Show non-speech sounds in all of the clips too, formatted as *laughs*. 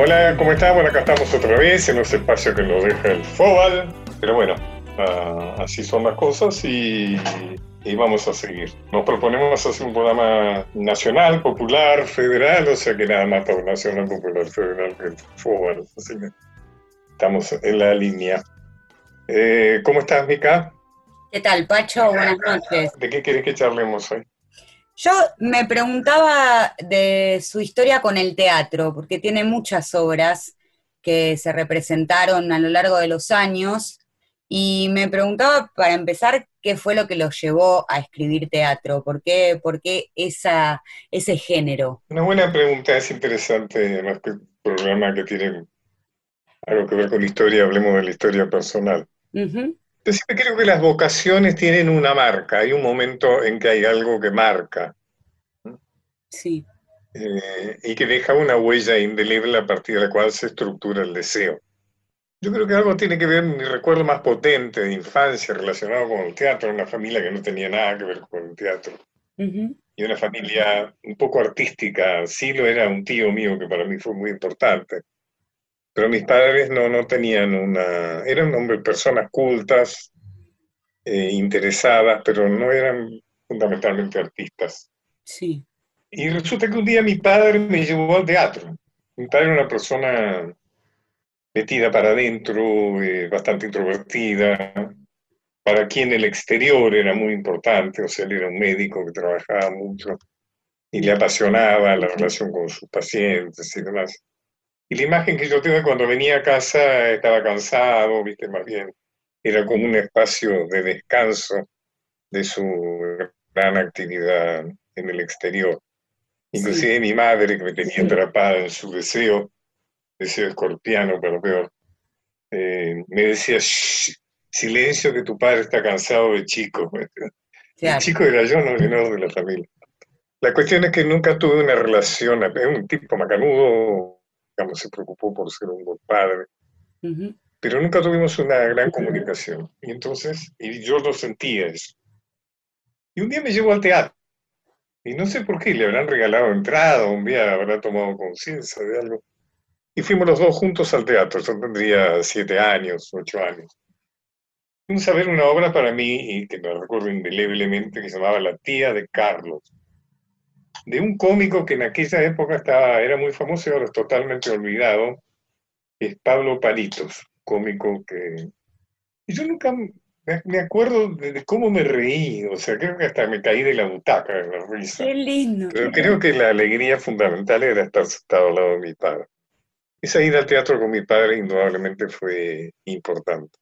Hola, ¿cómo están? Bueno, acá estamos otra vez en este espacio que nos deja el FOBAL. Pero bueno, ah, así son las cosas y, y vamos a seguir. Nos proponemos hacer un programa nacional, popular, federal, o sea que nada más para nacional, popular, federal que el FOBAL. Así que estamos en la línea. Eh, ¿Cómo estás, Mica? ¿Qué tal, Pacho? Buenas noches. ¿De qué querés que charlemos hoy? Yo me preguntaba de su historia con el teatro, porque tiene muchas obras que se representaron a lo largo de los años, y me preguntaba, para empezar, qué fue lo que los llevó a escribir teatro, por qué, por qué esa, ese género. Una buena pregunta, es interesante, más que un programa que tiene algo que ver con la historia, hablemos de la historia personal. Yo siempre creo que las vocaciones tienen una marca, hay un momento en que hay algo que marca Sí, eh, y que deja una huella indeleble a partir de la cual se estructura el deseo. Yo creo que algo tiene que ver, mi recuerdo más potente de infancia relacionado con el teatro, una familia que no tenía nada que ver con el teatro, y una familia un poco artística, sí lo era un tío mío que para mí fue muy importante, pero mis padres no, no tenían una, eran hombres, personas cultas, eh, interesadas, pero no eran fundamentalmente artistas. sí, Y resulta que un día mi padre me llevó al teatro. Mi padre era una persona metida para adentro, eh, bastante introvertida, para quien el exterior era muy importante, o sea, él era un médico que trabajaba mucho y le apasionaba la relación con sus pacientes y demás. Y la imagen que yo tengo cuando venía a casa estaba cansado, viste, más bien, era como un espacio de descanso de su gran actividad en el exterior. Inclusive mi madre, que me tenía atrapada en su deseo, deseo escorpiano, pero peor, eh, me decía, "Shh, silencio que tu padre está cansado de chico. *laughs* El claro, chico era yo, no el menor de la familia. La cuestión es que nunca tuve una relación, es un tipo macanudo, digamos, se preocupó por ser un buen padre, ujú, pero nunca tuvimos una gran comunicación. Y entonces, y yo lo sentía eso. Y un día me llevó al teatro. Y no sé por qué, le habrán regalado entrada, un día habrá tomado conciencia de algo. Y fuimos los dos juntos al teatro, yo tendría siete años, ocho años. Fuimos a ver una obra para mí, y que me recuerdo indeleblemente, que se llamaba La tía de Carlos, de un cómico que en aquella época estaba, era muy famoso y ahora es totalmente olvidado, es Pablo Palitos, cómico que... Y yo nunca me me acuerdo de, de cómo me reí, o sea, creo que hasta me caí de la butaca de la risa. qué lindo. Pero creo que la alegría fundamental era estar sentado al lado de mi padre. Esa ida al teatro con mi padre indudablemente fue importante.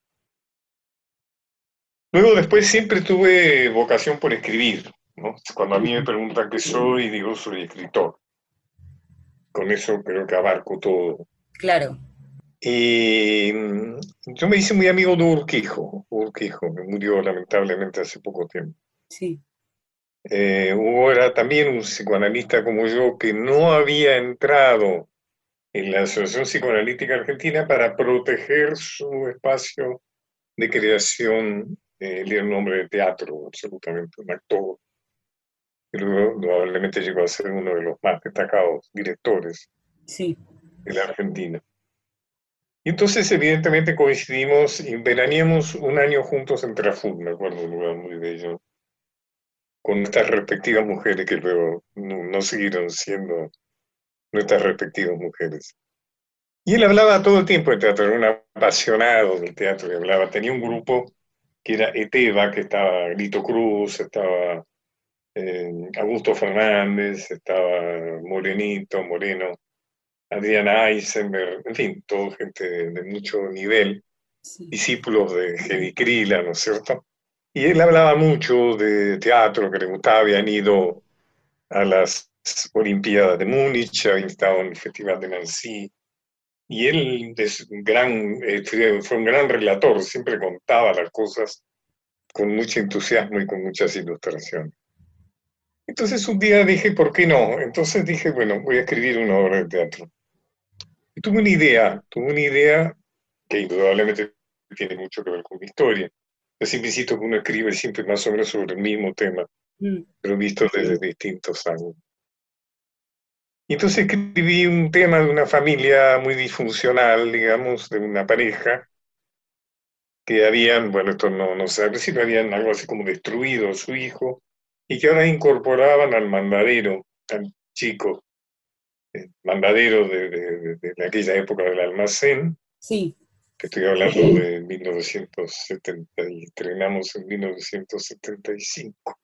Luego después siempre tuve vocación por escribir, ¿no? Cuando a mí me preguntan qué soy, digo soy escritor. Con eso creo que abarco todo. Claro, Y mm, yo me hice muy amigo de Urquijo, Urquijo, que murió lamentablemente hace poco tiempo. sí, Eh, Hugo era también un psicoanalista como yo que no había entrado en la Asociación Psicoanalítica Argentina para proteger su espacio de creación. Eh, él era un hombre de teatro, absolutamente, un actor. Y luego probablemente llegó a ser uno de los más destacados directores sí, de la Argentina. Y entonces, evidentemente, coincidimos y veraneamos un año juntos en Traful, me acuerdo, un lugar muy bello, con nuestras respectivas mujeres que luego no, no siguieron siendo nuestras respectivas mujeres. Y él hablaba todo el tiempo de teatro, era un apasionado del teatro, y hablaba, tenía un grupo que era ETEVA, que estaba Lito Cruz, estaba eh, Augusto Fernández, estaba Morenito, Moreno, Adriana Eisenberg, en fin, todo gente de, de mucho nivel, sí, discípulos de Heidi Krila, ¿no es cierto? Y él hablaba mucho de teatro, que le gustaba, habían ido a las Olimpiadas de Múnich, habían estado en el Festival de Nancy, y él es un gran, eh, fue un gran relator, siempre contaba las cosas con mucho entusiasmo y con muchas ilustraciones. Entonces un día dije, ¿por qué no? Entonces dije, bueno, voy a escribir una obra de teatro. Y tuve una idea, tuve una idea que indudablemente tiene mucho que ver con mi historia. Siempre insisto que uno escribe siempre más o menos sobre el mismo tema, mm, pero visto desde distintos ángulos. Y entonces escribí un tema de una familia muy disfuncional, digamos, de una pareja, que habían, bueno, esto no, no sé, al principio habían algo así como destruido a su hijo, y que ahora incorporaban al mandadero, al chico, el mandadero de, de, aquella época del almacén. Sí. Que estoy hablando de 1970, y estrenamos en 1975.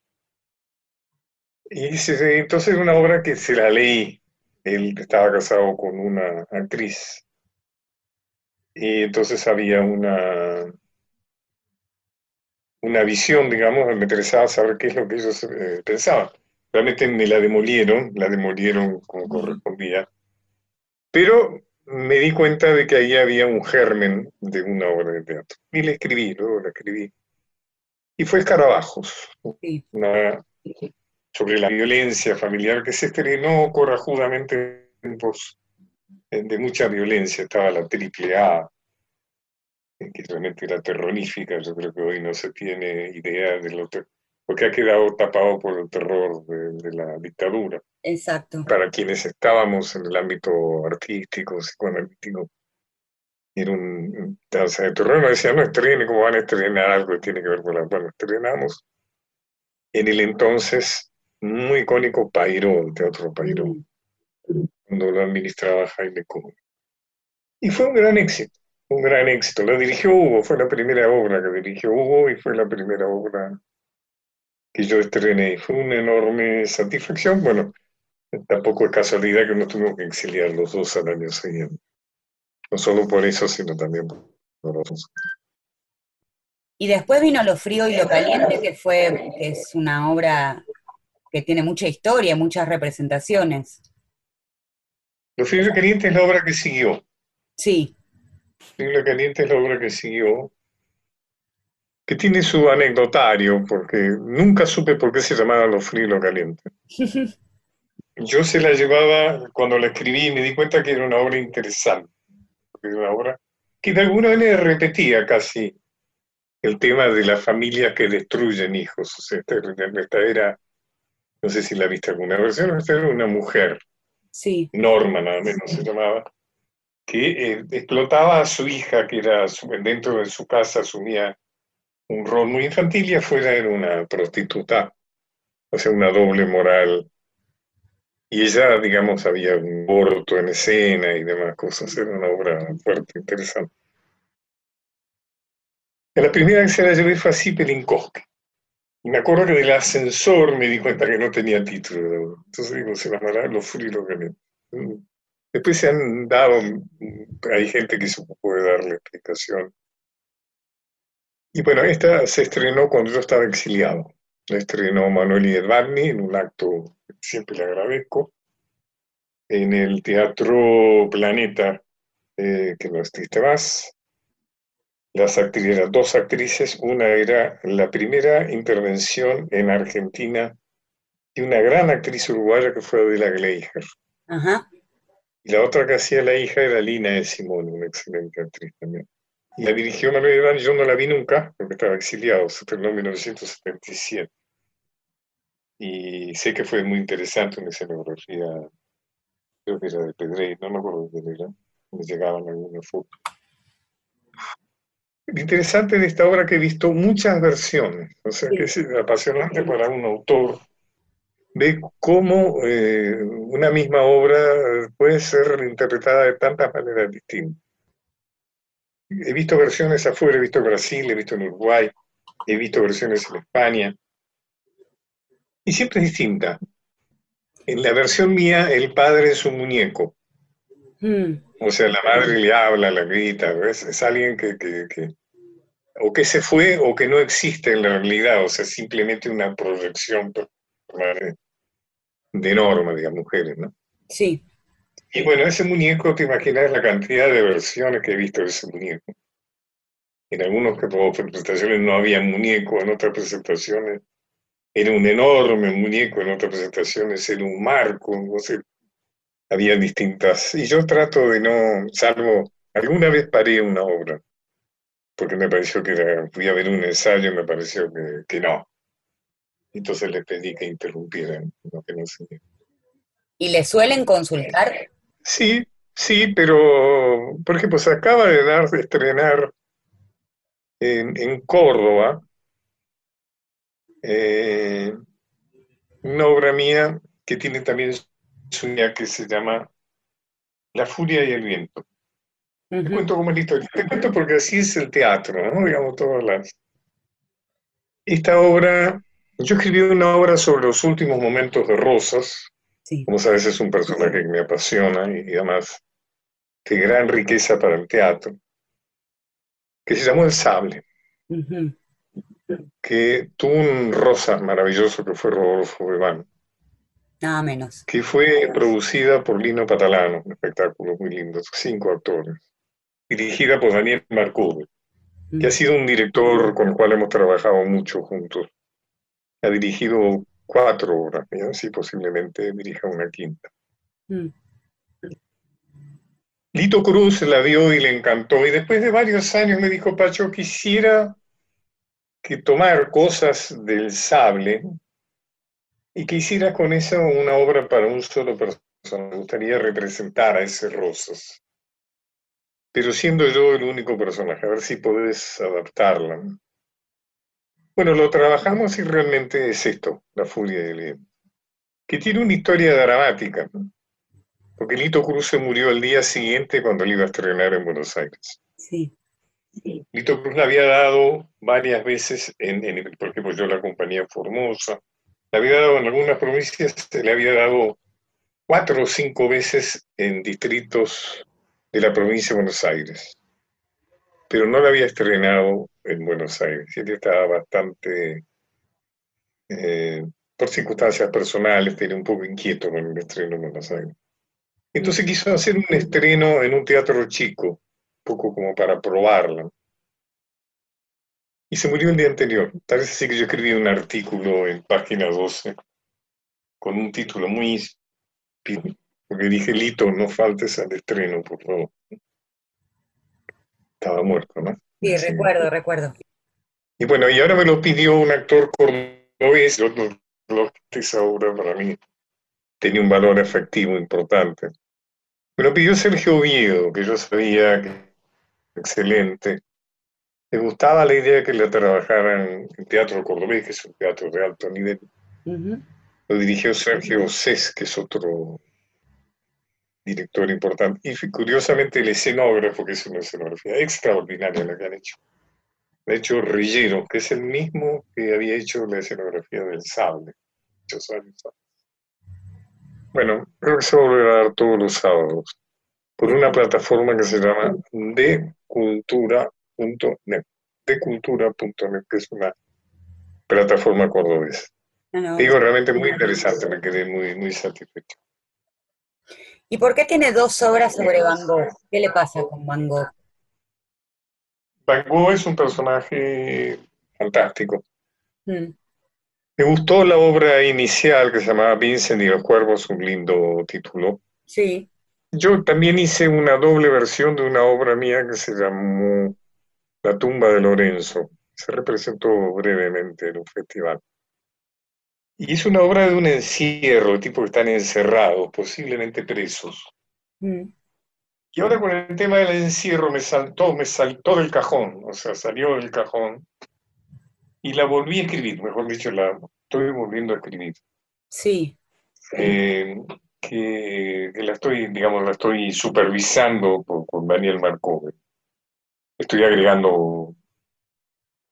Y entonces una obra que se la leí. Él estaba casado con una actriz. Y entonces había una, una visión, digamos, me interesaba saber qué es lo que ellos eh, pensaban. Realmente me la demolieron, la demolieron como correspondía, pero me di cuenta de que ahí había un germen de una obra de teatro. Y la escribí, luego la escribí. Y fue Escarabajos, una, sobre la violencia familiar que se estrenó corajudamente en tiempos de mucha violencia. Estaba la triple A, que realmente era terrorífica, yo creo que hoy no se tiene idea de lo porque ha quedado tapado por el terror de, la dictadura. Exacto. Para quienes estábamos en el ámbito artístico, psicoanalítico, era un, sea, el terror no decía, no estrene, ¿cómo van a estrenar algo que tiene que ver con la... Bueno, estrenamos en el entonces muy icónico Pairo, el Teatro Pairo, mm. cuando lo administraba Jaime Cohen. Y fue un gran éxito un gran éxito. Lo dirigió Hugo, fue la primera obra que dirigió Hugo y fue la primera obra que yo estrené. Fue una enorme satisfacción. Bueno, tampoco es casualidad que nos tuvimos que exiliar los dos al año siguiente. No solo por eso, sino también por otros. Y después vino Lo Frío y Lo Caliente, que fue, que es una obra que tiene mucha historia, muchas representaciones. Lo Frío y Lo Caliente es la obra que siguió. Sí. Lo Caliente es la obra que siguió, que tiene su anecdotario, porque nunca supe por qué se llamaba Lo Frío y Lo Caliente. *laughs* Yo se la llevaba, cuando la escribí, me di cuenta que era una obra interesante, era una obra que de alguna manera repetía casi el tema de las familias que destruyen hijos. O sea, esta, era, no sé si la viste alguna versión, esta era una mujer. Sí. Norma, nada menos se llamaba que eh, explotaba a su hija, que era dentro de su casa asumía un rol muy infantil y afuera era una prostituta, o sea, una doble moral. Y ella, digamos, había un aborto en escena y demás cosas, era una obra fuerte, interesante. La primera que se la llevé fue así Pelinkowski. Y me acuerdo que del ascensor me di cuenta que no tenía título. Entonces digo, se llamará Lo Frío y lo Caliente. Después se han dado, hay gente que se puede darle explicación. Y bueno, esta se estrenó cuando yo estaba exiliado. La estrenó Manuel Edvarni en un acto que siempre le agradezco, en el Teatro Planeta, eh, que no existe más. Las actrices, eran dos actrices, una era la primera intervención en Argentina de una gran actriz uruguaya que fue Adela Gleijer. Ajá. Y la otra que hacía la hija era Lina de Simón, una excelente actriz también. Y la dirigió Manuel Iván, yo no la vi nunca, porque estaba exiliado, se estrenó en 1977. Y sé que fue muy interesante una escenografía, creo que era de Pedrey, no me acuerdo de quién era, me llegaban algunas fotos. Lo interesante de esta obra que he visto muchas versiones, o sea que es apasionante para un autor ve cómo eh, una misma obra puede ser interpretada de tantas maneras distintas. He visto versiones afuera, he visto en Brasil, he visto en Uruguay, he visto versiones en España, y siempre es distinta. En la versión mía, el padre es un muñeco. Hmm. O sea, la madre le habla, la grita, es alguien que, que, o que se fue o que no existe en la realidad, o sea, simplemente una proyección de norma, de las mujeres, ¿no? Sí. Y bueno, ese muñeco, te imaginas la cantidad de versiones que he visto de ese muñeco. En algunas presentaciones no había muñeco, en otras presentaciones era un enorme muñeco, en otras presentaciones era un marco, no sé, había distintas. Y yo trato de no, salvo, alguna vez paré una obra, porque me pareció que era, fui a ver un ensayo y me pareció que, que no, entonces le pedí que interrumpieran lo que no ¿Y le suelen consultar? Sí, sí, pero, por ejemplo, se acaba de dar de estrenar en, Córdoba eh, una obra mía que tiene también su que se llama La furia y el viento. Te cuento cómo es la historia. Te cuento porque así es el teatro, ¿no? Digamos, todas las... Esta obra, yo escribí una obra sobre los últimos momentos de Rosas. Como sabes, es un personaje que me apasiona y además de gran riqueza para el teatro, que se llamó El Sable, que tuvo un Rosas maravilloso que fue Rodolfo Bebán. Nada menos. Que fue producida por Lino Patalano, un espectáculo muy lindo, cinco actores dirigida por Daniel Marcube, que ha sido un director con el cual hemos trabajado mucho juntos. Ha dirigido cuatro obras, y así posiblemente dirija una quinta. Mm. Lito Cruz la vio y le encantó, y después de varios años me dijo, Pacho, quisiera que tomar cosas del sable y que hiciera con eso una obra para un solo persona. Me gustaría representar a ese Rosas pero siendo yo el único personaje, a ver si podés adaptarla. Bueno, lo trabajamos y realmente es esto, la furia del viento, que tiene una historia dramática, porque Lito Cruz se murió el día siguiente cuando él iba a estrenar en Buenos Aires. Sí. Lito Cruz le había dado varias veces, en, en, por ejemplo, yo la compañía Formosa, le había dado en algunas provincias, le había dado cuatro o cinco veces en distritos de la provincia de Buenos Aires, pero no la había estrenado en Buenos Aires. Él estaba bastante, eh, por circunstancias personales, tenía un poco inquieto con el estreno en Buenos Aires. Entonces quiso hacer un estreno en un teatro chico, un poco como para probarla. Y se murió el día anterior. Tal vez así que yo escribí un artículo en página 12 con un título muy porque dije, Lito, no faltes al estreno, por favor. Estaba muerto, ¿no? Sí, recuerdo, recuerdo. Y bueno, y ahora me lo pidió un actor cordobés, lo, esa obra para mí tenía un valor efectivo importante. Me lo pidió Sergio Oviedo, que yo sabía que excelente. Me gustaba la idea de que le trabajaran en teatro cordobés, que es un teatro de alto nivel. Lo dirigió Sergio Cés, que es otro director importante. Y curiosamente el escenógrafo, que es una escenografía extraordinaria la que han hecho. De hecho, Rillero, que es el mismo que había hecho la escenografía del sable, Bueno, creo que se va a dar todos los sábados por una plataforma que se llama decultura.net. Decultura.net, que es una plataforma cordobesa. Digo, realmente muy interesante, me quedé muy, muy satisfecho. ¿Y por qué tiene dos obras sobre Van Gogh? ¿Qué le pasa con Van Gogh? Van Gogh es un personaje fantástico. Mm. Me gustó la obra inicial que se llamaba Vincent y los Cuervos, un lindo título. Sí. Yo también hice una doble versión de una obra mía que se llamó La tumba de Lorenzo. Se representó brevemente en un festival. Y es una obra de un encierro, tipo que están encerrados, posiblemente presos. Mm. Y ahora con el tema del encierro me saltó, me saltó del cajón, o sea, salió del cajón y la volví a escribir, mejor dicho, la estoy volviendo a escribir. Sí. Eh, que, la estoy, digamos, la estoy supervisando con Daniel Marcove. Estoy agregando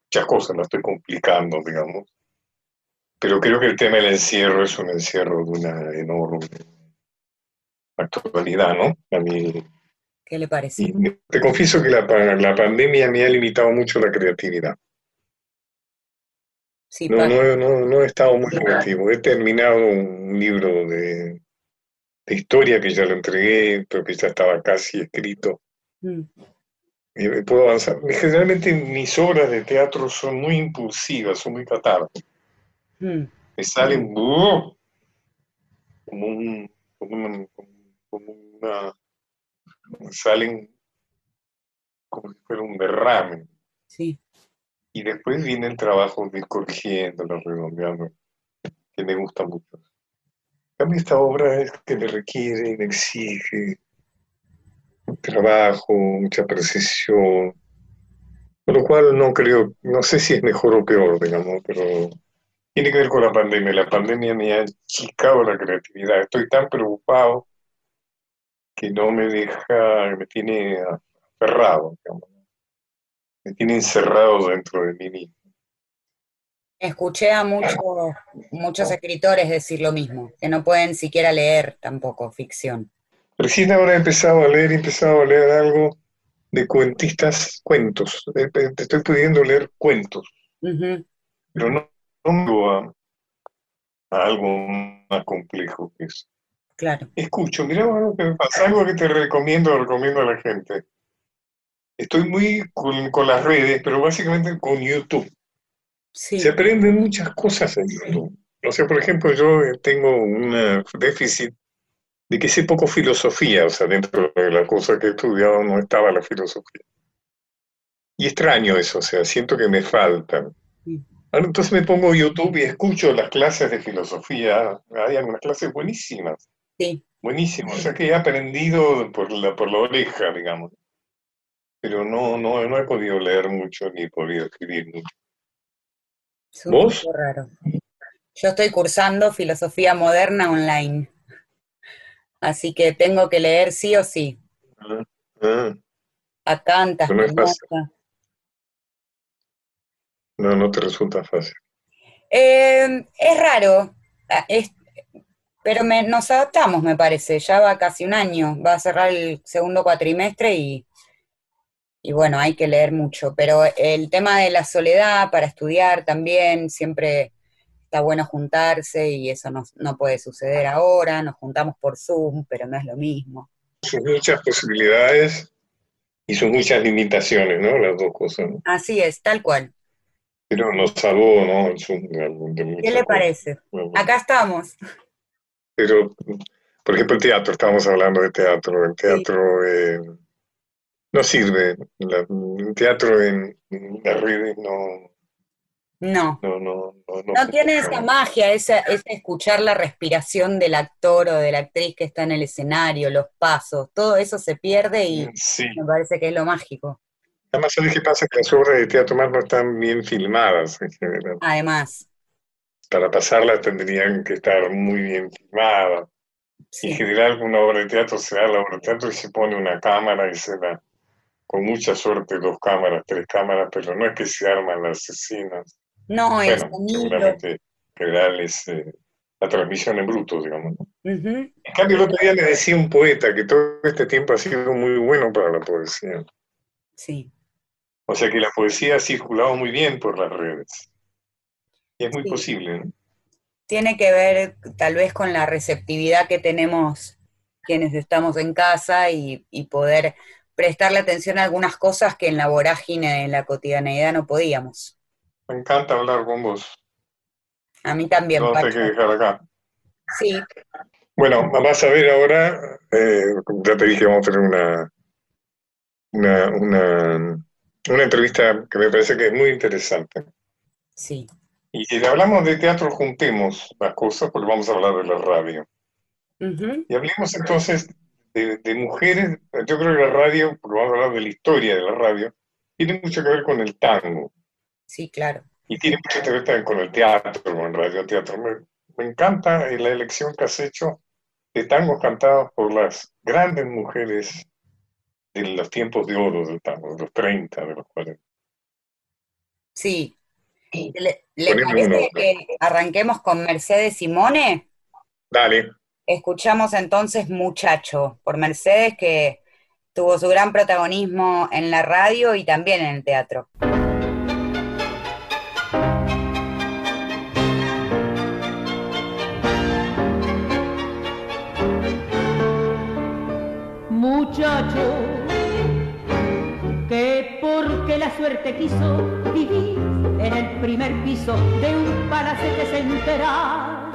muchas cosas, la estoy complicando, digamos. Pero creo que el tema del encierro es un encierro de una enorme actualidad, ¿no? A mí, ¿Qué le parece? te confieso que la, la, pandemia me ha limitado mucho la creatividad. Sí, no, no, no, no, he estado muy creativo. He terminado un libro de, de, historia que ya lo entregué, pero que ya estaba casi escrito. Mm. Y puedo avanzar. Generalmente mis obras de teatro son muy impulsivas, son muy catárticas. Mm. Me salen como un, como, como una, salen como si fuera un derrame. Sí. Y después viene el trabajo de ir corrigiendo, redondeando, que me gusta mucho. A mí esta obra es que me requiere y me exige trabajo, mucha precisión, con lo cual no creo, no sé si es mejor o peor, digamos, pero tiene que ver con la pandemia. La pandemia me ha achicado la creatividad. Estoy tan preocupado que no me deja, me tiene aferrado, digamos. me tiene encerrado dentro de mí mismo. Escuché a muchos, muchos escritores decir lo mismo, que no pueden siquiera leer tampoco ficción. Recién ahora he empezado a leer, he empezado a leer algo de cuentistas, cuentos. Estoy pudiendo leer cuentos, pero no, no a, a, algo más complejo que eso. Claro. Escucho, mira algo que me pasa, algo que te recomiendo, recomiendo a la gente. Estoy muy con, con las redes, pero básicamente con YouTube. Se aprenden muchas cosas en YouTube. O sea, por ejemplo, yo tengo un déficit de que sé poco filosofía, o sea, dentro de la cosa que he estudiado no estaba la filosofía. Y extraño eso, o sea, siento que me faltan. Entonces me pongo YouTube y escucho las clases de filosofía. Hay algunas clases buenísimas. Sí. Buenísimas. O sea que he aprendido por la, por la oreja, digamos. Pero no, no, no he podido leer mucho ni he podido escribir mucho. ¿Vos? Raro. Yo estoy cursando filosofía moderna online. Así que tengo que leer sí o sí. Ah, ah. A Kant, no, no, no te resulta fácil. Eh, es raro, ah, pero nos adaptamos, me parece. Ya va casi un año, va a cerrar el segundo cuatrimestre y y bueno, hay que leer mucho, pero el tema de la soledad para estudiar también, siempre está bueno juntarse y eso no, no puede suceder ahora, nos juntamos por Zoom, pero no es lo mismo. Son muchas posibilidades y son muchas limitaciones, ¿no? Las dos cosas. Así es, tal cual. Pero nos salvó, ¿no? ¿Qué le parece? Acá estamos. Pero, por ejemplo, el teatro, estamos hablando de teatro, el teatro... Eh, no sirve. el teatro en, las redes no. No. No, no, no, tiene esa magia, esa, escuchar la respiración del actor o de la actriz que está en el escenario, los pasos, todo eso se pierde y me parece que es lo mágico. Además, ¿sabes qué pasa? Que las obras de teatro más no están bien filmadas en general. Además. Para pasarlas tendrían que estar muy bien filmadas. En general, una obra de teatro se da la obra de teatro y se pone una cámara y se da con mucha suerte dos cámaras, tres cámaras, pero no es que se arman las escenas. No, es seguramente eh, la transmisión en bruto, digamos. En cambio, el otro día le decía un poeta que todo este tiempo ha sido muy bueno para la poesía. Sí. O sea que la poesía ha circulado muy bien por las redes. Y es muy posible, ¿no? Tiene que ver tal vez con la receptividad que tenemos quienes estamos en casa y, y poder prestarle atención a algunas cosas que en la vorágine, en la cotidianeidad no podíamos. Me encanta hablar con vos. A mí también. No que dejar acá. Sí. Bueno, vamos a ver ahora, eh, ya te dije, vamos a tener una, una, una, una entrevista que me parece que es muy interesante. Sí. Y si hablamos de teatro, juntemos las cosas, porque vamos a hablar de la radio. Y hablemos entonces de, mujeres, yo creo que la radio, porque vamos a hablar de la historia de la radio, tiene mucho que ver con el tango. Sí, claro. Y tiene mucho que ver también con el teatro, con el radioteatro. Me, me encanta la elección que has hecho de tangos cantados por las grandes mujeres de los tiempos de oro del tango, de los 30, de los 40. Sí. ¿Le, parece que arranquemos con Mercedes Simone? Dale. Escuchamos entonces Muchacho por Mercedes, que tuvo su gran protagonismo en la radio y también en el teatro. Muchacho, suerte quiso vivir en el primer piso de un palacete central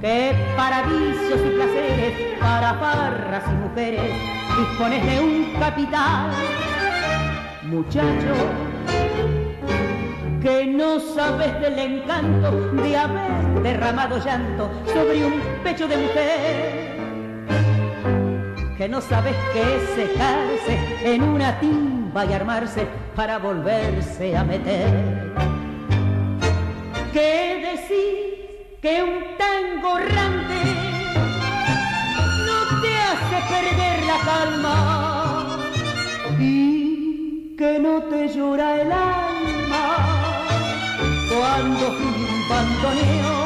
que para vicios y placeres, para farras y mujeres, dispones de un capital. Muchacho, que no sabes del encanto de haber derramado llanto sobre un pecho de mujer, que no sabes qué es secarse en una timba y armarse para volverse a meter. ¿Qué decir que un tango errante no te hace perder la calma y que no te llora el alma? cuando un bandoneo,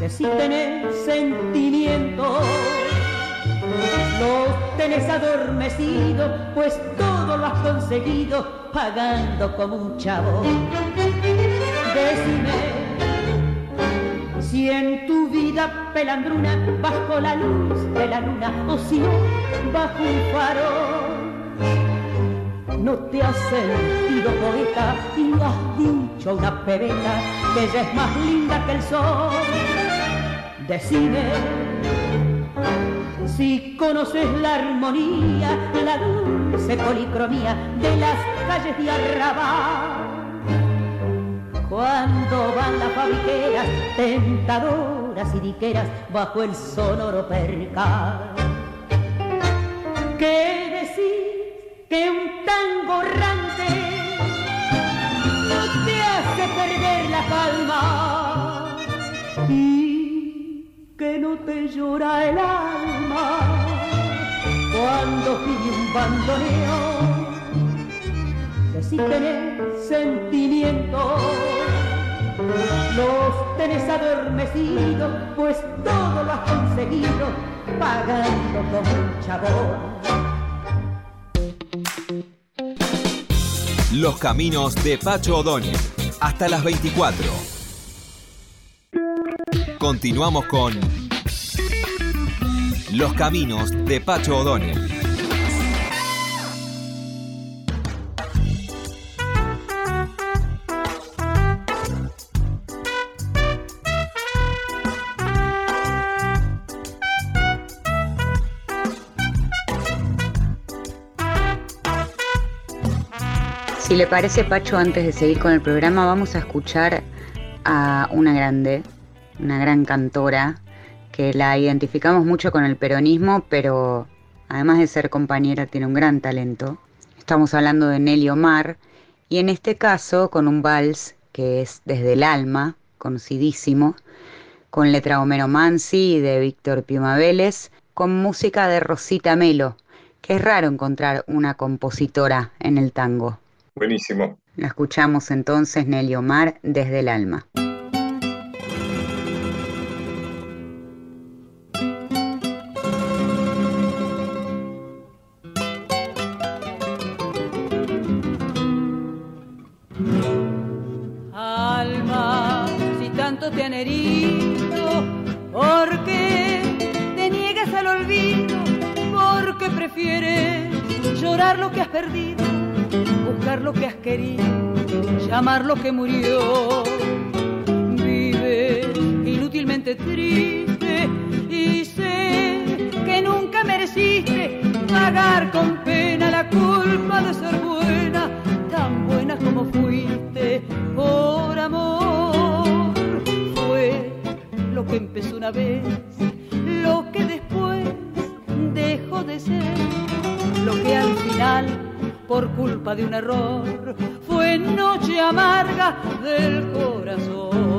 que si tenés sentimiento, los tenés adormecido, pues todo lo has conseguido pagando como un chavo. Decime si en tu vida pelandruna bajo la luz de la luna o si no bajo un faro no te has sentido poeta y has dicho una pebeta que ella es más linda que el sol. Decime si conoces la armonía, la dulce policromía de las calles de Arrabal. Cuando van las fabriqueras, tentadoras y diqueras bajo el sonoro percal. ¿Qué decir? que un tango errante no te hace perder la calma que no te llora el alma cuando pide un bandoneo que si tenés sentimientos los tenés adormecidos pues todo lo has conseguido pagando con un chabón Los caminos de Pacho O'Donnell. Hasta las 24. Continuamos con Los caminos de Pacho O'Donnell. Si le parece, Pacho, antes de seguir con el programa, vamos a escuchar a una grande, una gran cantora, que la identificamos mucho con el peronismo, pero además de ser compañera, tiene un gran talento. Estamos hablando de Nelly Omar, y en este caso con un vals que es Desde el Alma, conocidísimo, con letra Homero Mansi y de Víctor Piuma Vélez, con música de Rosita Melo, que es raro encontrar una compositora en el tango. Buenísimo. La escuchamos entonces Nelly Omar desde el alma. Alma, si tanto te han herido, ¿por qué te niegas al olvido? ¿Por qué prefieres llorar lo que has perdido? buscar lo que has querido, llamar lo que murió. Vive inútilmente triste y sé que nunca mereciste pagar con pena la culpa fuiste por amor. Fue lo que empezó una vez, lo que después dejó de ser, lo que al final por culpa de un error, fue noche amarga del corazón.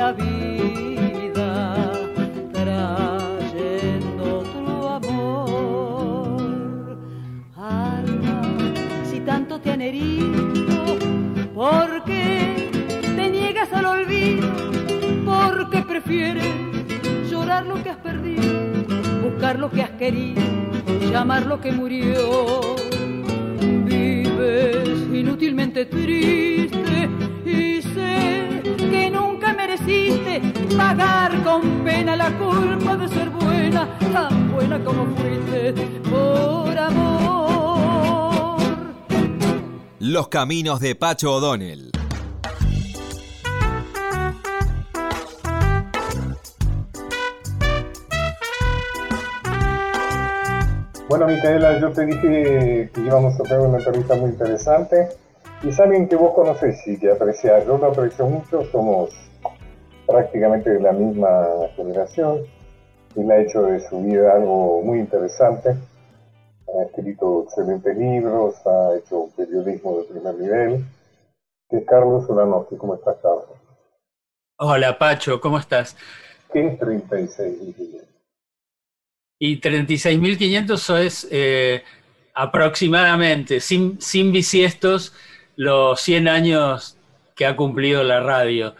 la vida trayendo tu amor. Alma, si tanto te han herido, ¿por qué te niegas al olvido? ¿Por qué prefieres llorar lo que has perdido, buscar lo que has querido, llamar lo que murió? Vives inútilmente triste pagar con pena la culpa de ser buena, tan buena como fuiste por amor. Los caminos de Pacho O'Donnell. Bueno, Micaela, yo te dije que íbamos a tener una entrevista muy interesante y es alguien que vos conocés y que apreciás. Yo lo aprecio mucho, somos prácticamente de la misma generación. Él ha hecho de su vida algo muy interesante. Ha escrito excelentes libros, ha hecho periodismo de primer nivel. Que es Carlos Ulanowski. ¿Cómo estás, Carlos? Hola, Pacho, ¿cómo estás? ¿Qué es 36 Y 36.500 es eh, aproximadamente, sin, sin bisiestos, los 100 años que ha cumplido la radio.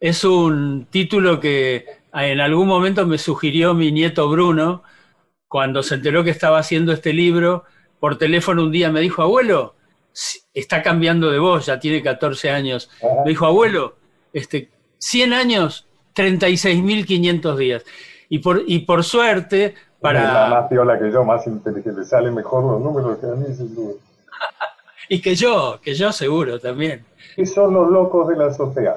Es un título que en algún momento me sugirió mi nieto Bruno, cuando se enteró que estaba haciendo este libro, por teléfono un día me dijo, abuelo, está cambiando de voz, ya tiene 14 años. Me dijo, abuelo, este, 100 años, 36.500 días. Y por, y por suerte, para... más piola que yo, más inteligente, sale mejor los números que a mí, sin duda. *laughs* y que yo, que yo seguro también. ¿Qué son los locos de la azotea?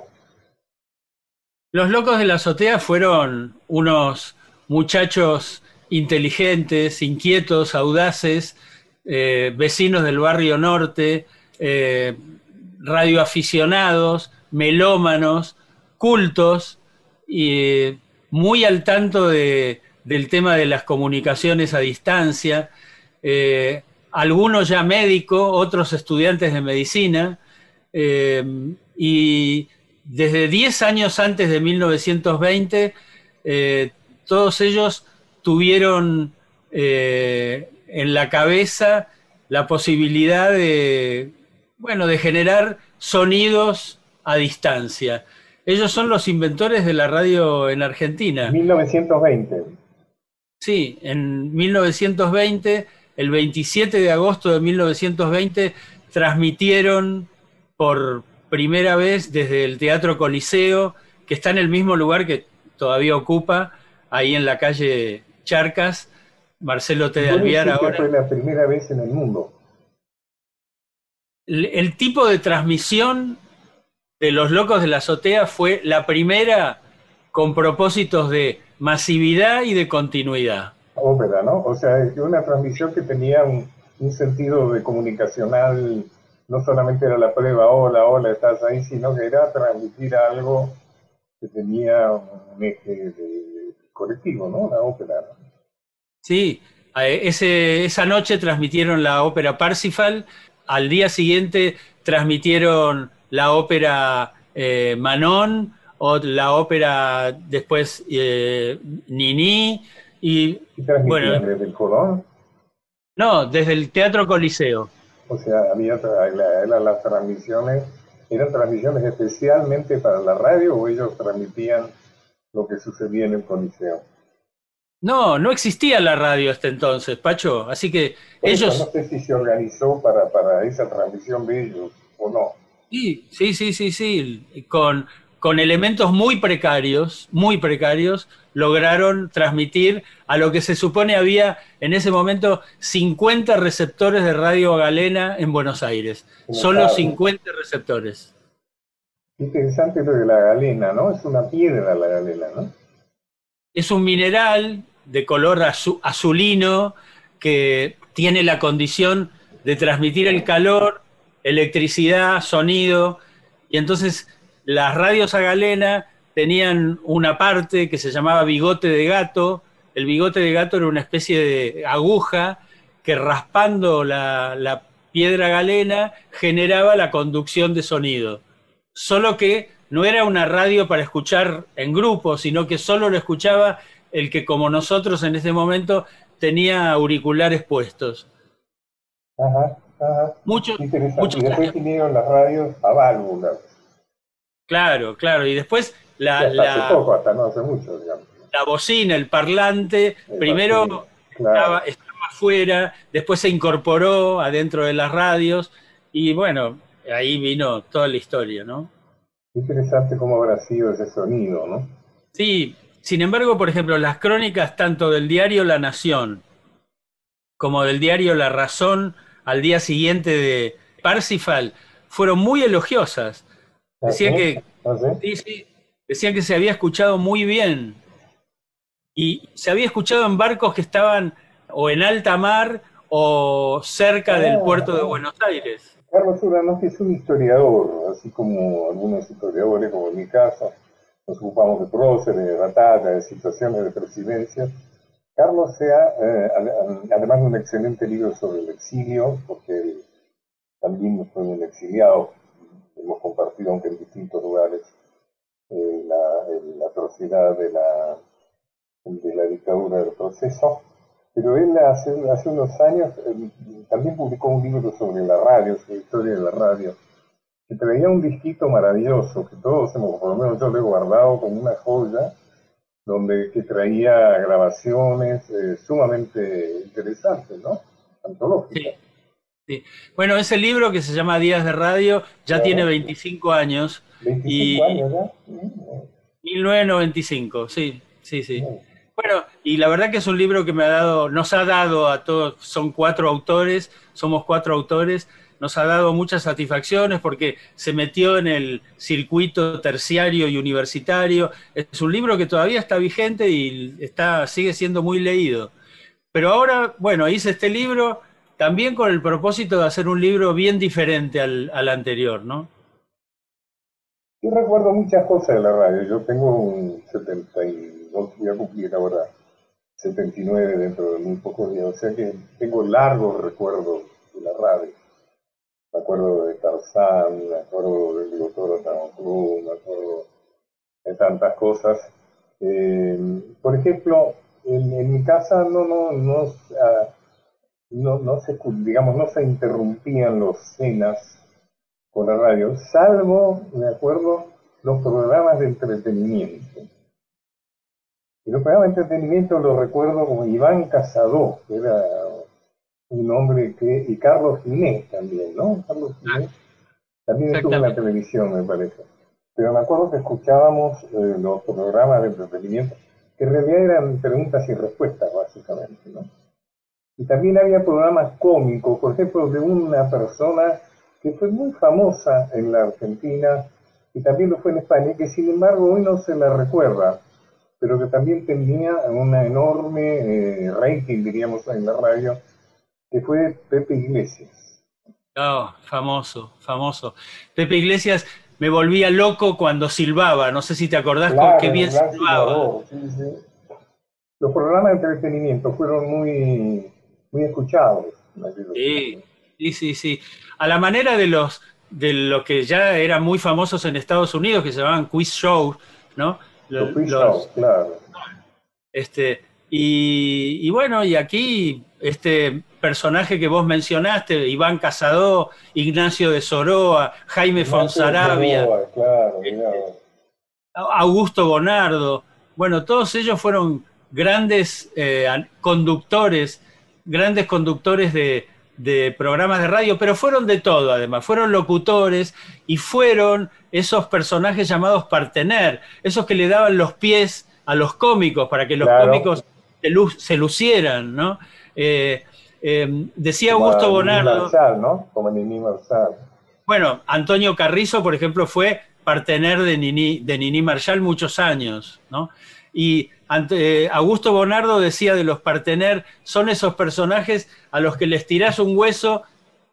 Los locos de la azotea fueron unos muchachos inteligentes, inquietos, audaces, eh, vecinos del barrio norte, eh, radioaficionados, melómanos, cultos y muy al tanto de, del tema de las comunicaciones a distancia, eh, algunos ya médicos, otros estudiantes de medicina, y desde 10 años antes de 1920, eh, todos ellos tuvieron eh, en la cabeza la posibilidad de, bueno, de generar sonidos a distancia. Ellos son los inventores de la radio en Argentina. 1920. Sí, en 1920, el 27 de agosto de 1920, transmitieron por, primera vez desde el Teatro Coliseo, que está en el mismo lugar que todavía ocupa, ahí en la calle Charcas, Marcelo T. de Alviar ahora. fue la primera vez en el mundo. El, el, tipo de transmisión de Los Locos de la Azotea fue la primera con propósitos de masividad y de continuidad. Ópera, ¿no? O sea, una transmisión que tenía un, un sentido de comunicacional no solamente era la prueba, hola, hola, estás ahí, sino que era transmitir algo que tenía un eje de, colectivo, ¿no? La ópera. Sí, ese, esa noche transmitieron la ópera Parsifal, al día siguiente transmitieron la ópera eh, Manon, o la ópera después eh, Nini, y, ¿Y bueno, desde el Colón? No, desde el Teatro Coliseo. O sea, había la, las transmisiones, eran transmisiones especialmente para la radio o ellos transmitían lo que sucedía en el Coliseo. No, no existía la radio hasta entonces, Pacho. Así que ellos. No sé si se organizó para, para esa transmisión de ellos o no. Sí, sí, sí, sí, sí. Con, con elementos muy precarios, muy precarios, lograron transmitir a lo que se supone había en ese momento 50 receptores de radio galena en Buenos Aires. Solo 50 receptores. Interesante lo de la galena, ¿no? Es una piedra la galena, ¿no? Es un mineral de color azulino que tiene la condición de transmitir el calor, electricidad, sonido, y entonces las radios a galena tenían una parte que se llamaba bigote de gato. El bigote de gato era una especie de aguja que raspando la, piedra galena generaba la conducción de sonido. Solo que no era una radio para escuchar en grupo, sino que solo lo escuchaba el que como nosotros en ese momento tenía auriculares puestos. Ajá, ajá. Muchos, muchos las radios a válvulas. Claro, claro. Y después la, hasta la, hace poco, hasta no hace mucho, digamos. la bocina, el parlante, El primero claro. estaba, estaba afuera, después se incorporó adentro de las radios y bueno, ahí vino toda la historia, ¿no? Interesante cómo habrá sido ese sonido, ¿no? Sí, sin embargo, por ejemplo, las crónicas tanto del diario La Nación como del diario La Razón al día siguiente de Parsifal fueron muy elogiosas. Decían ¿Ah, sí? que ¿Ah, sí? Sí, Decían que se había escuchado muy bien. Y se había escuchado en barcos que estaban o en alta mar o cerca del Ah. puerto de Buenos Aires. Carlos Uranoski es un historiador, así como algunos historiadores, como en mi caso, nos ocupamos de próceres, de batalla, de situaciones de presidencia. Carlos sea, eh, ad- además de un excelente libro sobre el exilio, porque él también fue un exiliado, hemos compartido, aunque en distintos lugares, eh, la, el- la atrocidad de la, de la dictadura del proceso. Pero él hace, hace unos años eh, también publicó un libro sobre la radio, sobre la historia de la radio, que traía un disquito maravilloso, que todos hemos, por lo menos yo lo he guardado como una joya, donde que traía grabaciones eh, sumamente interesantes, ¿no? Antológicas. Sí. Bueno, ese libro que se llama Días de Radio ya Claro. tiene 25 años, 25 Y- años ya. Mm, 1995, sí, sí, sí. Bueno, y la verdad que es un libro que me ha dado, nos ha dado a todos, son cuatro autores, somos cuatro autores, nos ha dado muchas satisfacciones porque se metió en el circuito terciario y universitario. Es un libro que todavía está vigente y está, sigue siendo muy leído. Pero ahora, bueno, hice este libro también con el propósito de hacer un libro bien diferente al, al anterior, ¿no? Yo recuerdo muchas cosas de la radio. Yo tengo un 72, voy a cumplir ahora 79 dentro de muy pocos días. O sea que tengo largos recuerdos de la radio. Me acuerdo de Tarzán, me acuerdo del doctor Cruz, me acuerdo de tantas cosas. Eh, por ejemplo, en, mi casa no, no, no, ah, no, no se, digamos, no se interrumpían los cenas con la radio, salvo, me acuerdo, los programas de entretenimiento. Y los programas de entretenimiento los recuerdo como Iván Casado, que era un hombre que, y Carlos Ginés también, ¿no? Carlos Ginés también estuvo en la televisión, me parece. Pero me acuerdo que escuchábamos eh, los programas de entretenimiento, que en realidad eran preguntas y respuestas, básicamente, ¿no? Y también había programas cómicos, por ejemplo, de una persona que fue muy famosa en la Argentina y también lo fue en España, que sin embargo hoy no se la recuerda, pero que también tenía una enorme eh, rating, diríamos, en la radio, que fue Pepe Iglesias. Oh, famoso, famoso. Pepe Iglesias me volvía loco cuando silbaba, no sé si te acordás con qué bien silbaba. silbador, sí, sí. Los programas de entretenimiento fueron muy, muy escuchados. Sí. Sí, sí, sí. A la manera de los de lo que ya eran muy famosos en Estados Unidos, que se llamaban quiz shows, ¿no? Los quiz shows, claro. este, y, y bueno, y aquí este personaje que vos mencionaste, Iván Casado, Ignacio de Soroa, Jaime Claro, mirá vos. Augusto Bonardo, bueno, todos ellos fueron grandes eh, conductores, grandes conductores de, de programas de radio, pero fueron de todo además, fueron locutores y fueron esos personajes llamados partener, esos que le daban los pies a los cómicos para que los Claro. cómicos se, lu- se lucieran, ¿no? Eh, eh, decía Como Augusto Bonardo. ¿no? Como Nini Marshall. Bueno, Antonio Carrizo, por ejemplo, fue partener de Nini, de Nini Marshall muchos años, ¿no? Y ante- eh, Augusto Bonardo decía de los partener, son esos personajes a los que les tirás un hueso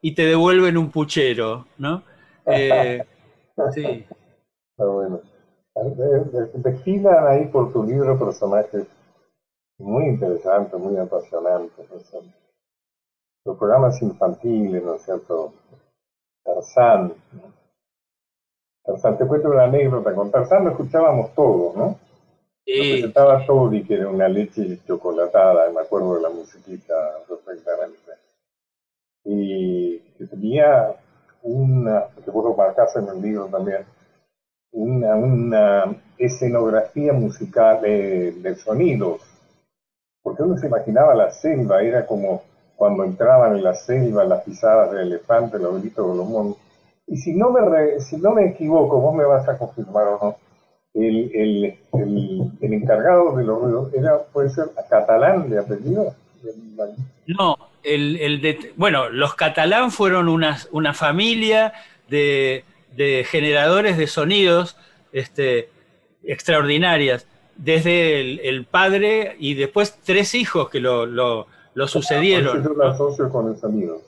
y te devuelven un puchero, ¿no? Eh, *laughs* sí, Está bueno. Desfilan ahí por tu libro personajes muy interesantes, muy apasionantes. ¿no? Los programas infantiles, ¿no es cierto? Tarzán. ¿no? Tarzán, te cuento una anécdota. Con Tarzán lo escuchábamos todos, ¿no? Sí, presentaba Toby, que era una leche chocolatada, me acuerdo de la musiquita perfectamente. Y que tenía una, lo marcás en el libro también, una, una escenografía musical de, de sonidos, porque uno se imaginaba la selva, era como cuando entraban en la selva las pisadas del elefante, los gritos de los monos. Y si no me, si no me equivoco, vos me vas a confirmar o no, el, el, el, encargado de los ruidos era, puede ser catalán de apellido. No, el, el de, bueno, los catalán fueron una, una familia de, de, generadores de sonidos este, extraordinarias, desde el, padre y después tres hijos que lo, lo, lo sucedieron. con el sonido,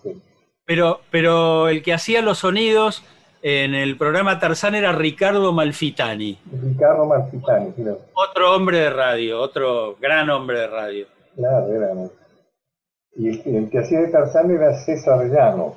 Pero, pero el que hacía los sonidos en el programa Tarzán era Ricardo Malfitani. Ricardo Malfitani, claro. Otro hombre de radio, otro gran hombre de radio. Claro, era. Y el, que hacía de Tarzán era César Llanos.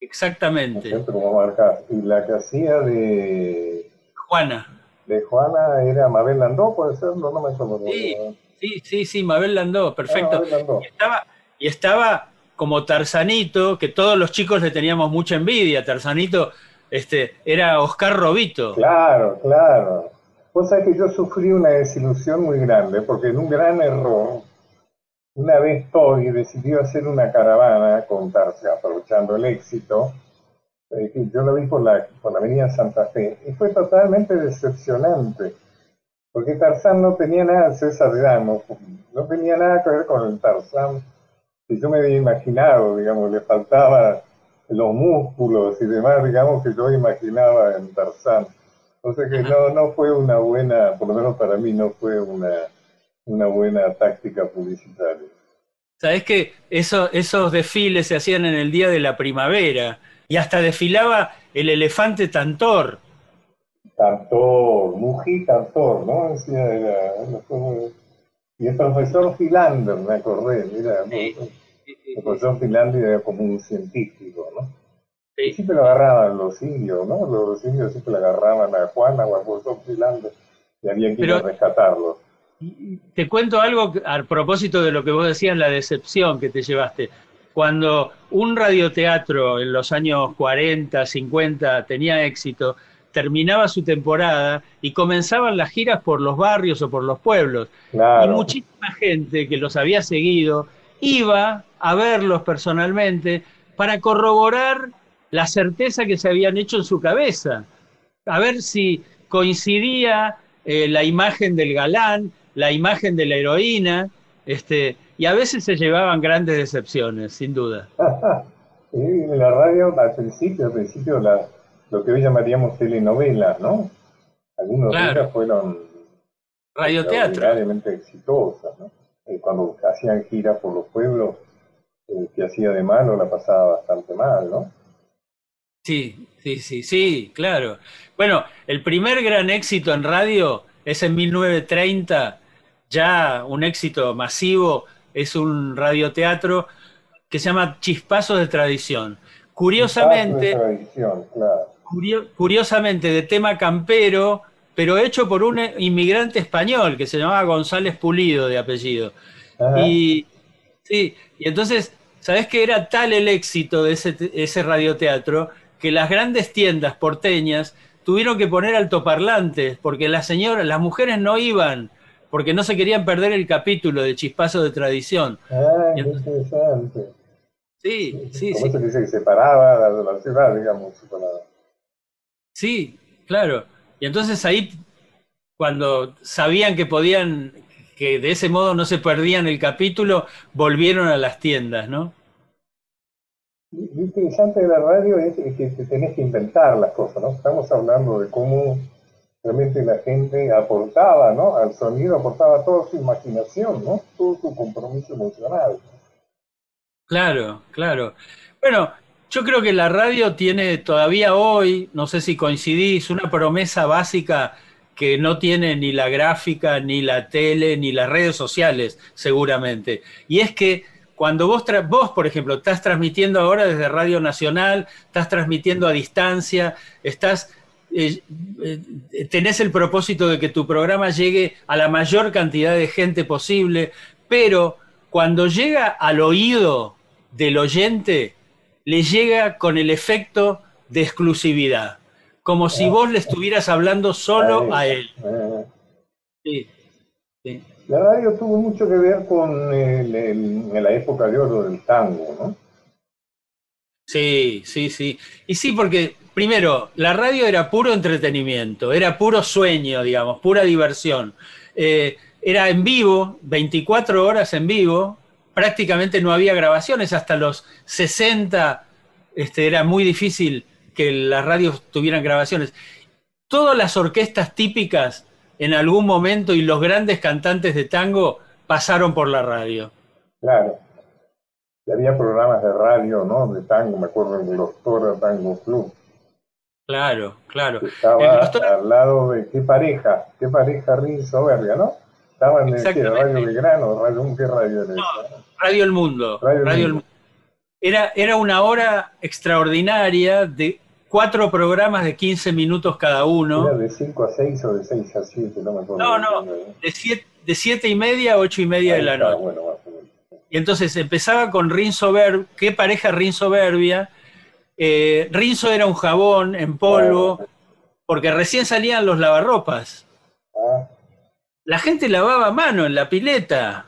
Exactamente. Y la que hacía de. Juana. De Juana era Mabel Landó, puede ser, no, me acuerdo. Sí, sí, sí, sí, Mabel Landó, perfecto. Ah, y, estaba, y estaba como Tarzanito, que todos los chicos le teníamos mucha envidia. Tarzanito este, era Oscar Robito. Claro, claro. Vos sabés que yo sufrí una desilusión muy grande, porque en un gran error, una vez Toby decidió hacer una caravana con Tarzan, aprovechando el éxito, eh, yo lo vi por la, por la avenida Santa Fe, y fue totalmente decepcionante, porque Tarzán no tenía nada, César Ramos, no tenía nada que ver con el Tarzán que yo me había imaginado, digamos, le faltaba los músculos y demás, digamos, que yo imaginaba en Tarzán. O sea que no, no fue una buena, por lo menos para mí, no fue una, una buena táctica publicitaria. Sabes que eso, esos desfiles se hacían en el día de la primavera y hasta desfilaba el elefante Tantor. Tantor, Mují Tantor, ¿no? Decía, y el profesor Philander, me acordé, mira. El profesor Finlandia era como un científico, ¿no? Sí. Siempre lo agarraban los indios, ¿no? Los, indios siempre le agarraban a Juana o al profesor Finlandia y había que ir a rescatarlos. Te cuento algo a propósito de lo que vos decías, la decepción que te llevaste. Cuando un radioteatro en los años 40, 50 tenía éxito, terminaba su temporada y comenzaban las giras por los barrios o por los pueblos. Y muchísima gente que los había seguido iba a verlos personalmente para corroborar la certeza que se habían hecho en su cabeza, a ver si coincidía eh, la imagen del galán, la imagen de la heroína, este, y a veces se llevaban grandes decepciones, sin duda. *laughs* en la radio, al principio, al principio lo que hoy llamaríamos telenovelas, ¿no? Algunos de ellas fueron radioteatro. exitosas, ¿no? Eh, cuando hacían giras por los pueblos, el que hacía de malo la pasaba bastante mal, ¿no? Sí, sí, sí, sí, claro. Bueno, el primer gran éxito en radio es en 1930, ya un éxito masivo, es un radioteatro que se llama Chispazos de Tradición. Curiosamente, de tradición, claro. curiosamente de tema campero, pero hecho por un inmigrante español que se llamaba González Pulido de apellido. Y sí, y entonces, ¿sabes que era tal el éxito de ese, ese radioteatro que las grandes tiendas porteñas tuvieron que poner altoparlantes porque las señoras, las mujeres no iban porque no se querían perder el capítulo de Chispazo de Tradición. Ah, interesante. Sí, sí, sí. se dice que separaba la, la ciudad, digamos, separada. Sí, claro. Y entonces ahí, cuando sabían que podían, que de ese modo no se perdían el capítulo, volvieron a las tiendas, ¿no? Lo interesante de la radio es que te tenés que inventar las cosas, ¿no? Estamos hablando de cómo realmente la gente aportaba, ¿no? Al sonido aportaba toda su imaginación, ¿no? Todo su compromiso emocional. Claro, claro. Bueno, yo creo que la radio tiene todavía hoy, no sé si coincidís, una promesa básica que no tiene ni la gráfica, ni la tele, ni las redes sociales, seguramente. Y es que cuando vos, vos, por ejemplo, estás transmitiendo ahora desde Radio Nacional, estás transmitiendo a distancia, estás, eh, eh, tenés el propósito de que tu programa llegue a la mayor cantidad de gente posible, pero cuando llega al oído del oyente, le llega con el efecto de exclusividad. como si vos le estuvieras hablando solo a él. Eh, Sí, sí. la radio tuvo mucho que ver con el- el- en la época de oro del tango, ¿no? Sí, sí, sí. Y sí, porque primero, la radio era puro entretenimiento, era puro sueño, digamos, pura diversión. Eh, era en vivo, 24 horas en vivo, prácticamente no había grabaciones, hasta los 60 este, era muy difícil que las radios tuvieran grabaciones. Todas las orquestas típicas en algún momento y los grandes cantantes de tango pasaron por la radio. Claro. Y había programas de radio, ¿no? De tango, me acuerdo en Los Tango Club. Claro, claro. Estaba al lado de qué pareja, qué pareja Rinzo Verga, ¿no? Estaban en el. Radio Belgrano, Radio, ¿qué radio era esa? Radio El Mundo. Radio Radio El Mundo. Era, era una hora extraordinaria de cuatro programas de 15 minutos cada uno. Era de 5 a 6 o de 6 a 7, no me acuerdo. No, no, de siete, de siete y media a ocho y media Ahí de la está, noche. Bueno. Y entonces empezaba con Rinzo Ver, qué pareja Rinzo Verbia. Eh, Rinzo era un jabón en polvo, porque recién salían los lavarropas. Ah, La gente lavaba a mano en la pileta.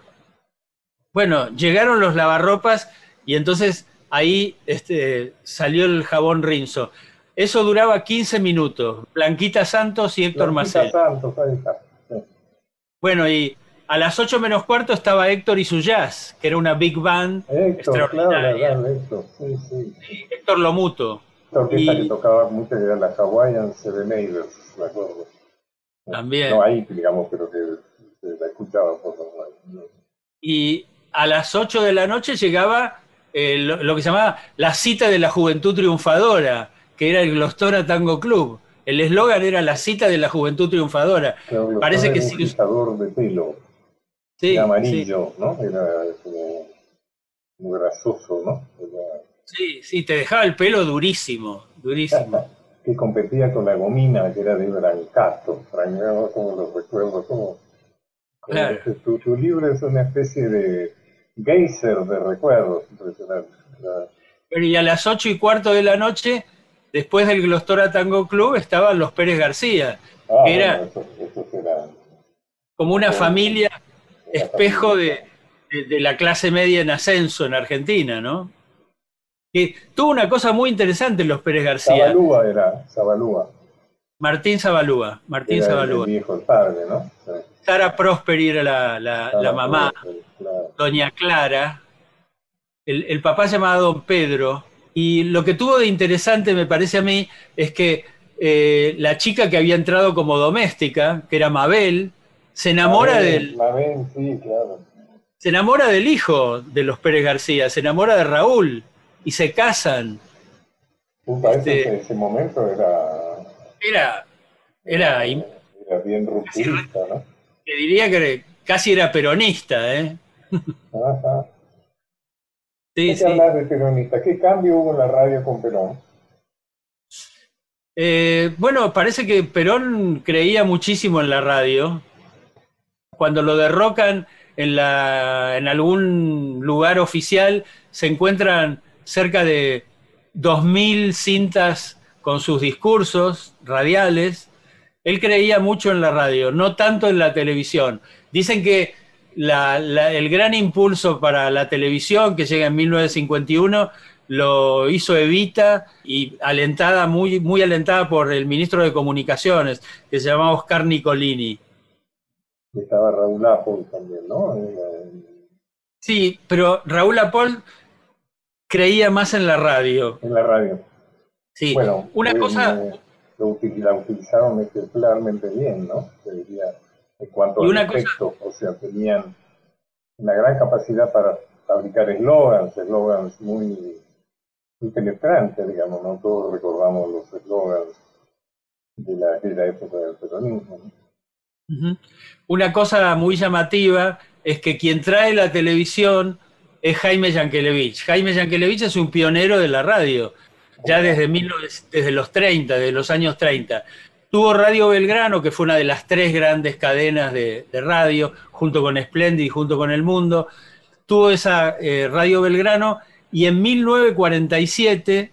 Bueno, llegaron los lavarropas y entonces ahí este, salió el jabón Rinzo. Eso duraba 15 minutos. Blanquita Santos y Héctor Blanquita Macel. Santos, ahí está. Sí. Bueno, y a las 8 menos cuarto estaba Héctor y su jazz, que era una big band Héctor, claro, extraordinaria. verdad, Héctor, sí, sí. Héctor Lomuto. Esta orquesta Y- que tocaba mucho era la Hawaiian Serenaders, me acuerdo. También. No ahí, digamos, pero que se la escuchaba por los. Y a las 8 de la noche llegaba eh, lo, lo que se llamaba la cita de la juventud triunfadora, que era el Glostora Tango Club. El eslogan era la cita de la juventud triunfadora. Claudio Parece que un sí. fijador de pelo, Sí, era sí, amarillo, ¿no? Era como muy grasoso, ¿no? Era- sí, sí, te dejaba el pelo durísimo, durísimo. *laughs* que competía con la gomina, que era de Brancato. Brancato, como lo recuerdo, como... Claro. tu, tu libro es una especie de geyser de recuerdos, impresionante. Y a las 8 y cuarto de la noche, después del Glostora Tango Club, estaban los Pérez García, Ah, que era bueno, eso, eso era... como una familia espejo familia. de, de- de la clase media en ascenso en Argentina, ¿no? Que tuvo una cosa muy interesante los Pérez García. Zabalúa era, Zabalúa. Martín Zabalúa, Martín Era el Zabalúa. viejo, el padre, ¿no? Sí. Sara Prosperi era la, la- mamá, Prosperi. Doña Clara. El, el papá se llamaba Don Pedro. Y lo que tuvo de interesante, me parece a mí, es que eh, la chica que había entrado como doméstica, que era Mabel, se enamora Mabel, del, Mabel, sí, claro. se enamora del hijo de los Pérez García, se enamora de Raúl y se casan. Sí, parece Este- que ese momento era, Era, era, era bien rupturista, ¿no? te diría que casi era peronista, ¿eh? Ajá. Sí, sí. hablar de peronista. ¿Qué cambio hubo en la radio con Perón? Eh, bueno, parece que Perón creía muchísimo en la radio. Cuando lo derrocan en, la, en algún lugar oficial, se encuentran cerca de 2.000 cintas con sus discursos radiales. Él creía mucho en la radio, no tanto en la televisión. Dicen que la- la- el gran impulso para la televisión, que llega en 1951, lo hizo Evita y alentada, muy, muy alentada por el ministro de Comunicaciones, que se llamaba Oscar Nicolini. Estaba Raúl Apple también, ¿no? Sí, pero Raúl Apol creía más en la radio. En la radio. Sí, Bueno, una eh, cosa, lo util- la utilizaron ejemplarmente bien, ¿no? Se diría, en cuanto Y al una cosa- o sea, tenían una gran capacidad para fabricar eslogans, eslogans muy, muy penetrantes, digamos, ¿no? Todos recordamos los eslogans de la, aquella época del peronismo. Una cosa muy llamativa es que quien trae la televisión es Jaime Yankelevich. Jaime Yankelevich es un pionero de la radio, ya desde, 19 desde los 30, de los años 30. Tuvo Radio Belgrano, que fue una de las tres grandes cadenas de, radio, junto con Splendid junto con El Mundo. Tuvo esa eh, Radio Belgrano y en 1947,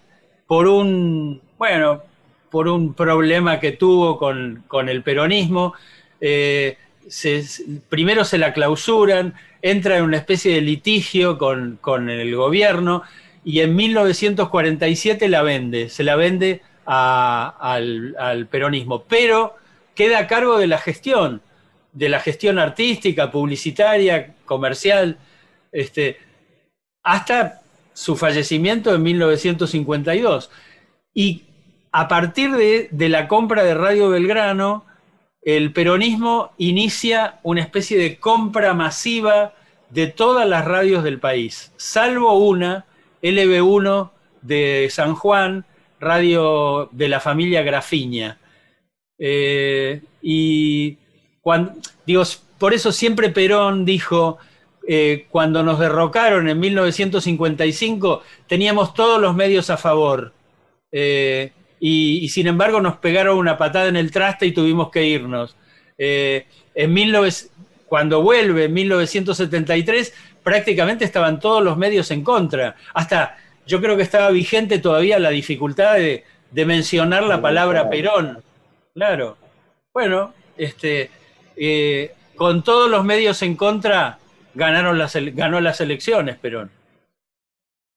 por un, bueno, por un problema que tuvo con, el peronismo. Eh, primero se la clausuran, entra en una especie de litigio con, el gobierno y en 1947 la vende, se la vende al, peronismo, pero queda a cargo de la gestión, de la gestión artística, publicitaria, comercial, este, hasta su fallecimiento en 1952. Y a partir de, la compra de Radio Belgrano, el peronismo inicia una especie de compra masiva de todas las radios del país, salvo una, LB1 de San Juan, radio de la familia Grafiña. Eh, y cuando, digo, por eso siempre Perón dijo, eh, cuando nos derrocaron en 1955, teníamos todos los medios a favor. Eh, y, sin embargo nos pegaron una patada en el traste y tuvimos que irnos. En cuando vuelve en 1973, prácticamente estaban todos los medios en contra. Hasta yo creo que estaba vigente todavía la dificultad de, mencionar la palabra Perón. Claro. Bueno, este, con todos los medios en contra, ganaron las, ganó las elecciones, Perón.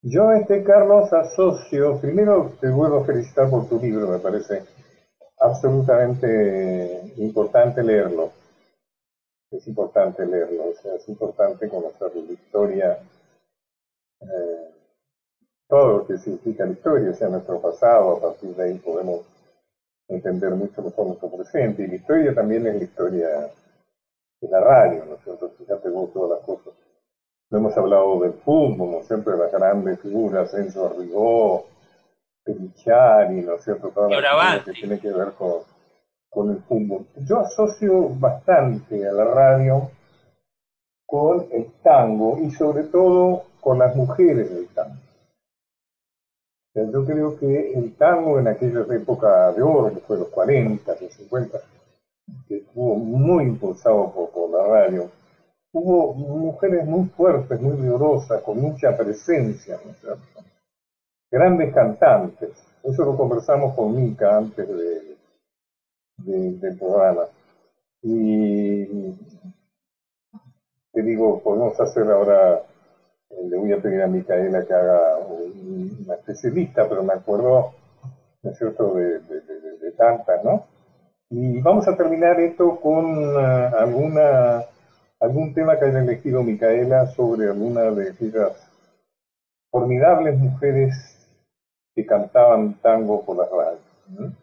Yo, este Carlos, asocio, primero te vuelvo a felicitar por tu libro, me parece absolutamente importante leerlo. Es importante leerlo, o sea, es importante conocer la historia, eh, todo lo que significa la historia, o sea, nuestro pasado, a partir de ahí podemos entender mucho mejor nuestro presente, y la historia también es la historia de la radio, ¿no es cierto? Fíjate vos todas las cosas. No hemos hablado del fútbol, ¿no es cierto? De las grandes figuras, Enzo Arrigó, Pelichari, ¿no es cierto? Todas las que tiene que ver con, con el fútbol. Yo asocio bastante a la radio con el tango y sobre todo con las mujeres del tango. Yo creo que el tango en aquella época de oro, que fue los 40, los 50, que estuvo muy impulsado por, la radio, hubo mujeres muy fuertes, muy vigorosas, con mucha presencia, ¿no es cierto? Grandes cantantes. Eso lo conversamos con Mica antes de, del programa. Y te digo, podemos hacer ahora, le voy a pedir a Micaela que haga una especialista, pero me acuerdo, ¿no es cierto?, de, de tantas, ¿no? Y vamos a terminar esto con uh, alguna, algún tema que haya elegido Micaela sobre alguna de aquellas formidables mujeres que cantaban tango por las radios.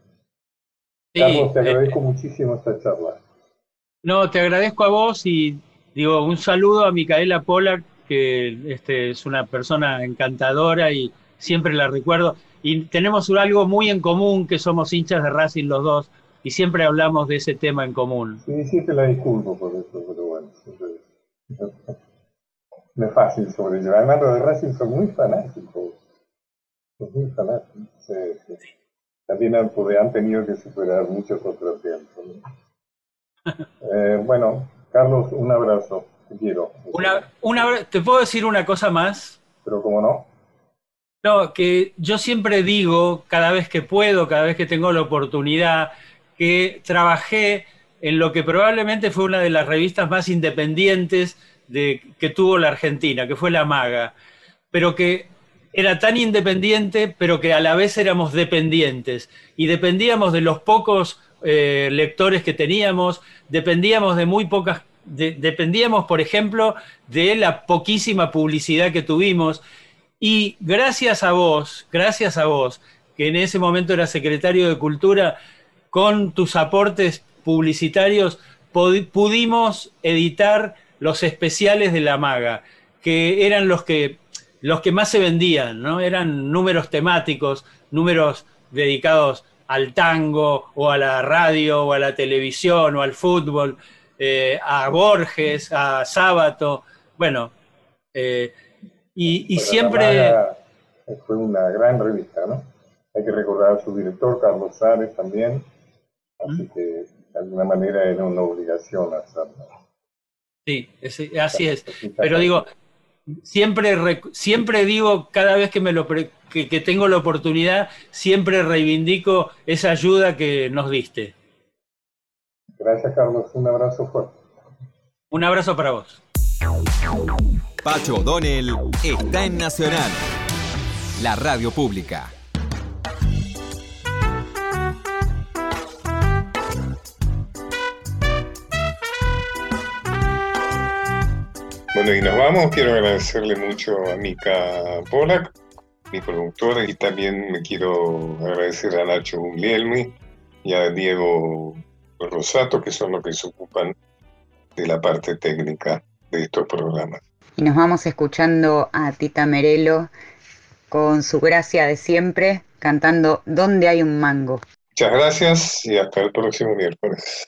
Carlos, te eh, agradezco muchísimo esta charla. No, te agradezco a vos y digo un saludo a Micaela Pola, que este, es una persona encantadora y siempre la recuerdo. Y tenemos algo muy en común, que somos hinchas de Racing los dos y siempre hablamos de ese tema en común. Sí, sí te la disculpo por eso, pero bueno, no es fácil sobrellevar. Además, los de Racing son muy fanáticos. Son muy fanáticos. Sí, sí. También han, han, tenido que superar muchos contratiempos. *laughs* eh, bueno, Carlos, un abrazo. Te quiero. Una, una, ¿Te puedo decir una cosa más? Pero cómo no. No, que yo siempre digo, cada vez que puedo, cada vez que tengo la oportunidad, que trabajé en lo que probablemente fue una de las revistas más independientes de, que tuvo la Argentina, que fue La Maga, pero que era tan independiente, pero que a la vez éramos dependientes, y dependíamos de los pocos eh, lectores que teníamos, dependíamos de muy pocas, dependíamos, por ejemplo, de la poquísima publicidad que tuvimos, y gracias a vos, gracias a vos, que en ese momento era secretario de Cultura, con tus aportes publicitarios pudimos editar los especiales de la maga, que eran los que, los que más se vendían, ¿no? Eran números temáticos, números dedicados al tango o a la radio o a la televisión o al fútbol, eh, a Borges, a Sábato, bueno, eh, y, siempre... fue una gran revista, ¿no? Hay que recordar a su director, Carlos Sárez, también, Así que de alguna manera era una obligación hacerlo. Sí, así es. Pero digo, siempre, siempre digo, cada vez que, me lo que tengo la oportunidad, siempre reivindico esa ayuda que nos diste. Gracias, Carlos. Un abrazo fuerte. Un abrazo para vos. Pacho O'Donnell está en Nacional, la radio pública. Bueno, y nos vamos. Quiero agradecerle mucho a Mika Polak, mi productora, y también me quiero agradecer a Nacho Guglielmi y a Diego Rosato, que son los que se ocupan de la parte técnica de estos programas. Y nos vamos escuchando a Tita Merelo con su gracia de siempre, cantando ¿Dónde hay un mango? Muchas gracias y hasta el próximo miércoles.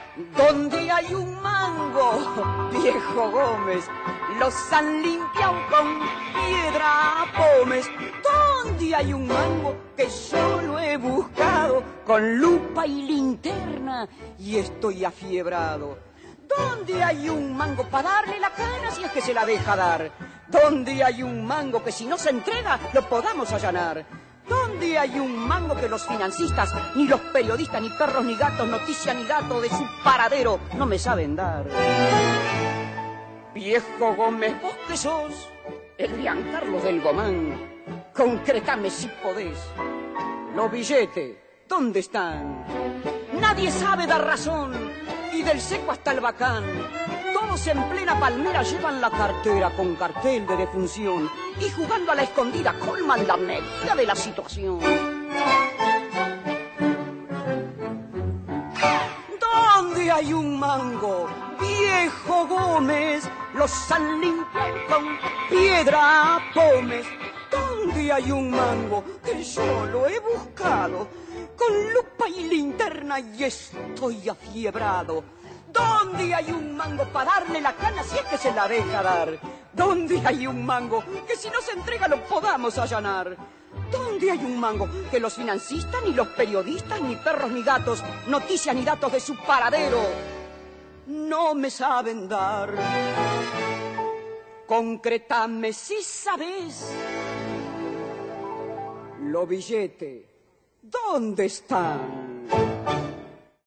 Donde hay un mango, *laughs* viejo Gómez, los han limpiado con piedra pomes. ¿Dónde hay un mango que yo he buscado con lupa y linterna y estoy afiebrado? ¿Dónde hay un mango para darle la cana si es que se la deja dar? ¿Dónde hay un mango que si no se entrega lo podamos allanar? ¿Dónde hay un mango que los financistas, ni los periodistas, ni perros, ni gatos, noticia ni dato de su paradero no me saben dar? Viejo Gómez, vos que sos el Carlos del Gomán, concretame si podés. Los billetes, ¿dónde están? Nadie sabe dar razón, y del seco hasta el bacán. En plena palmera llevan la cartera con cartel de defunción y jugando a la escondida colman la medida de la situación. ¿Dónde hay un mango? Viejo Gómez, los han con piedra pomes. ¿Dónde hay un mango que yo lo he buscado? Con lupa y linterna y estoy afiebrado. ¿Dónde hay un mango para darle la cana si es que se la deja dar? ¿Dónde hay un mango que si no se entrega lo podamos allanar? ¿Dónde hay un mango que los financistas, ni los periodistas, ni perros, ni gatos, noticias ni datos de su paradero no me saben dar? Concretame si sabes. Lo billete, ¿dónde están?